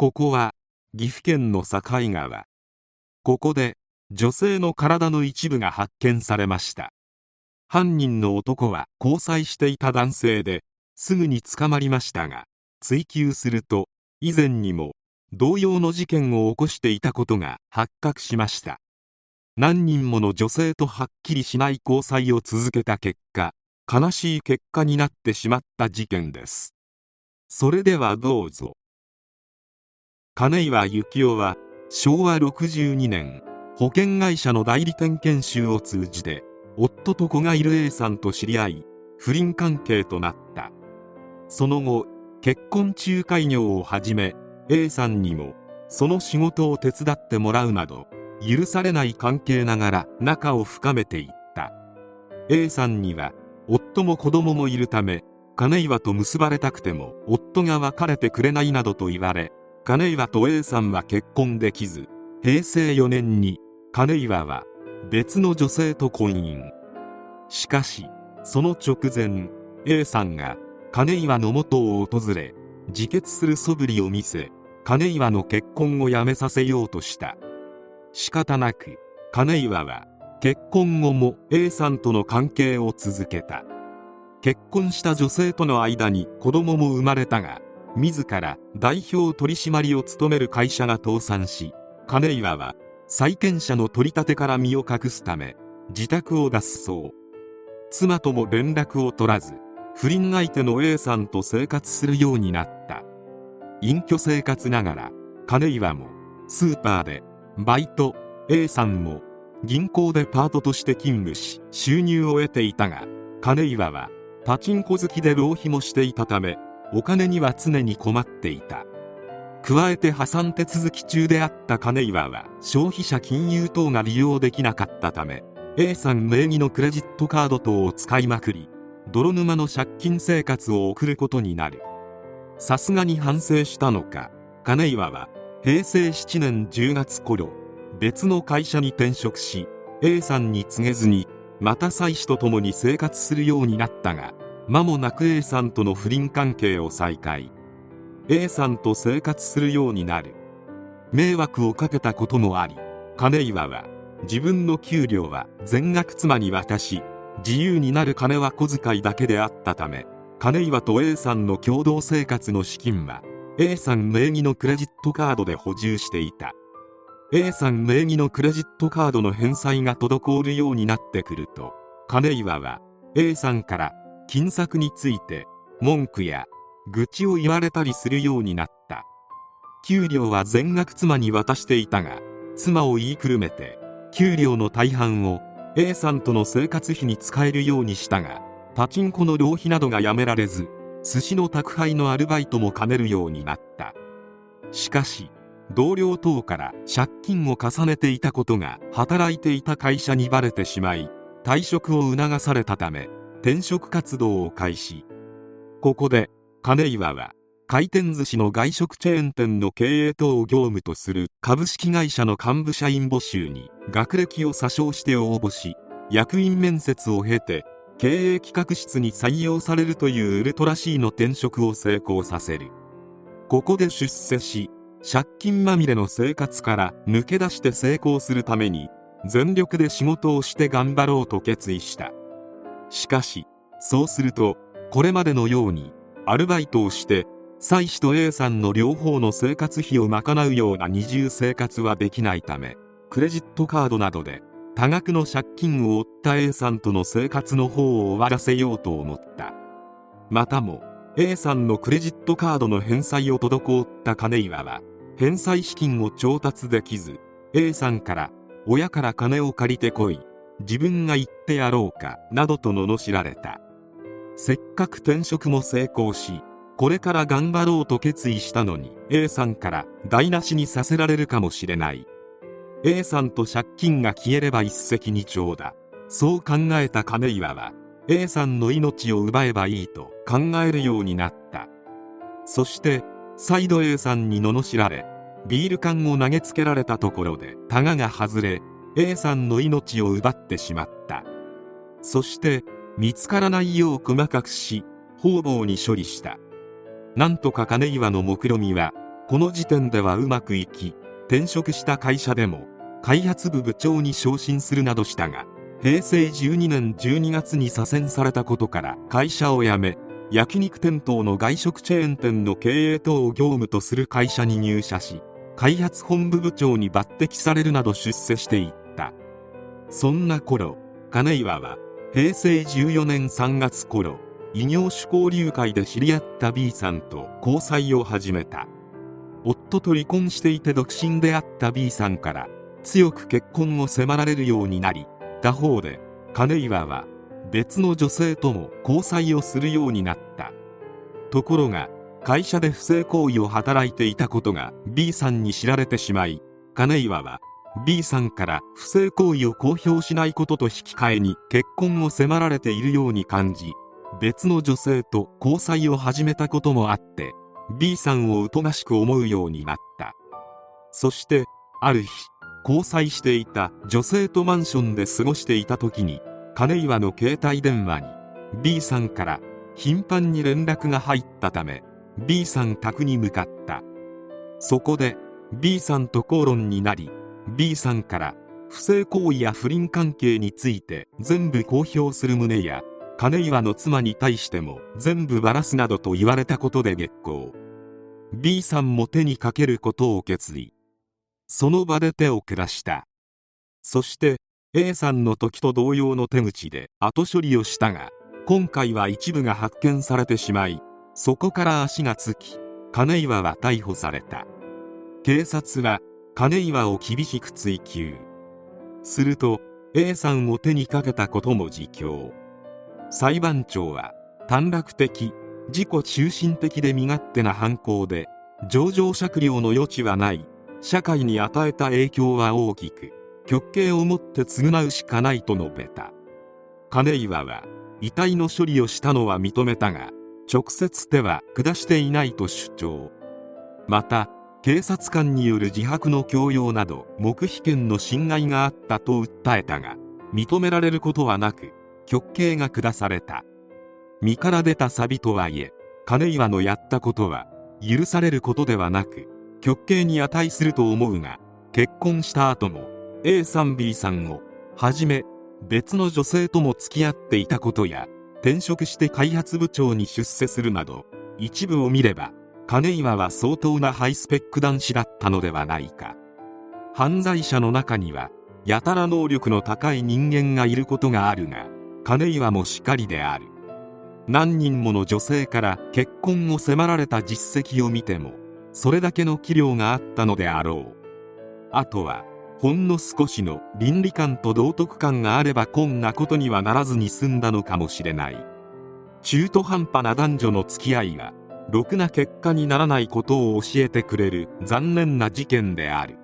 ここは岐阜県の境川。ここで女性の体の一部が発見されました。犯人の男は交際していた男性ですぐに捕まりましたが追及すると以前にも同様の事件を起こしていたことが発覚しました。何人もの女性とはっきりしない交際を続けた結果悲しい結果になってしまった事件です。それではどうぞ。金岩幸雄は昭和62年保険会社の代理店研修を通じて夫と子がいる A さんと知り合い不倫関係となった。その後結婚仲介業を始め A さんにもその仕事を手伝ってもらうなど許されない関係ながら仲を深めていった。A さんには夫も子供もいるため金岩と結ばれたくても夫が別れてくれないなどと言われ金岩と A さんは結婚できず平成4年に金岩は別の女性と婚姻。しかしその直前 A さんが金岩の元を訪れ自決する素振りを見せ金岩の結婚をやめさせようとした。仕方なく金岩は結婚後も A さんとの関係を続けた。結婚した女性との間に子供も生まれたが自ら代表取締を務める会社が倒産し金岩は債権者の取り立てから身を隠すため自宅を脱走。妻とも連絡を取らず不倫相手の A さんと生活するようになった。隠居生活ながら金岩もスーパーでバイト A さんも銀行でパートとして勤務し収入を得ていたが金岩はパチンコ好きで浪費もしていたためお金には常に困っていた。加えて破産手続き中であった金岩は消費者金融等が利用できなかったため A さん名義のクレジットカード等を使いまくり泥沼の借金生活を送ることになる。さすがに反省したのか。金岩は平成7年10月頃別の会社に転職し A さんに告げずにまた妻子と共に生活するようになったが間もなく A さんとの不倫関係を再開。A さんと生活するようになる。迷惑をかけたこともあり金岩は自分の給料は全額妻に渡し自由になる金は小遣いだけであったため金岩と A さんの共同生活の資金は A さん名義のクレジットカードで補充していた。A さん名義のクレジットカードの返済が滞るようになってくると金岩は A さんから金策について文句や愚痴を言われたりするようになった。給料は全額妻に渡していたが妻を言いくるめて給料の大半を A さんとの生活費に使えるようにしたがパチンコの浪費などがやめられず寿司の宅配のアルバイトも兼ねるようになった。しかし同僚等から借金を重ねていたことが働いていた会社にバレてしまい退職を促されたため転職活動を開始。ここで金岩は回転寿司の外食チェーン店の経営等を業務とする株式会社の幹部社員募集に学歴を詐称して応募し役員面接を経て経営企画室に採用されるというウルトラ C の転職を成功させる。ここで出世し借金まみれの生活から抜け出して成功するために全力で仕事をして頑張ろうと決意した。しかしそうするとこれまでのようにアルバイトをして妻子と A さんの両方の生活費を賄うような二重生活はできないためクレジットカードなどで多額の借金を負った A さんとの生活の方を終わらせようと思った。またも A さんのクレジットカードの返済を滞った金岩は返済資金を調達できず A さんから親から金を借りてこい自分が言ってやろうかなどと罵られた。せっかく転職も成功しこれから頑張ろうと決意したのに A さんから台無しにさせられるかもしれない。A さんと借金が消えれば一石二鳥だ。そう考えた金岩は A さんの命を奪えばいいと考えるようになった。そして再度 A さんに罵られビール缶を投げつけられたところでタガが外れ A さんの命を奪ってしまった。そして見つからないよう細かくし方々に処理した。なんとか金岩の目論見はこの時点ではうまくいき転職した会社でも開発部部長に昇進するなどしたが平成12年12月に左遷されたことから会社を辞め焼肉店等の外食チェーン店の経営等を業務とする会社に入社し開発本部部長に抜擢されるなど出世していった。そんな頃金岩は平成14年3月頃異業種交流会で知り合った B さんと交際を始めた。夫と離婚していて独身であった B さんから強く結婚を迫られるようになり他方で金岩は別の女性とも交際をするようになった。ところが会社で不正行為を働いていたことが B さんに知られてしまい金岩は B さんから不正行為を公表しないことと引き換えに結婚を迫られているように感じ別の女性と交際を始めたこともあって B さんを疎ましく思うようになった。そしてある日交際していた女性とマンションで過ごしていた時に金岩の携帯電話に B さんから頻繁に連絡が入ったため B さん宅に向かった。そこで B さんと口論になり B さんから不正行為や不倫関係について全部公表する旨や金岩の妻に対しても全部バラすなどと言われたことで激高。B さんも手にかけることを決意。その場で手を下した。そして A さんの時と同様の手口で後処理をしたが今回は一部が発見されてしまいそこから足がつき金岩は逮捕された。警察は金岩を厳しく追及すると A さんを手にかけたことも自供。裁判長は短絡的自己中心的で身勝手な犯行で情状酌量の余地はない。社会に与えた影響は大きく極刑をもって償うしかないと述べた。金岩は遺体の処理をしたのは認めたが直接手は下していないと主張。また警察官による自白の強要など黙秘権の侵害があったと訴えたが認められることはなく極刑が下された。身から出たサビとはいえ金岩のやったことは許されることではなく極刑に値すると思うが結婚した後も A さん B さんをはじめ別の女性とも付き合っていたことや転職して開発部長に出世するなど一部を見れば金岩は相当なハイスペック男子だったのではないか。犯罪者の中にはやたら能力の高い人間がいることがあるが金岩もしかりである。何人もの女性から結婚を迫られた実績を見てもそれだけの器量があったのであろう。あとはほんの少しの倫理観と道徳観があればこんなことにはならずに済んだのかもしれない。中途半端な男女の付き合いがろくな結果にならないことを教えてくれる残念な事件である。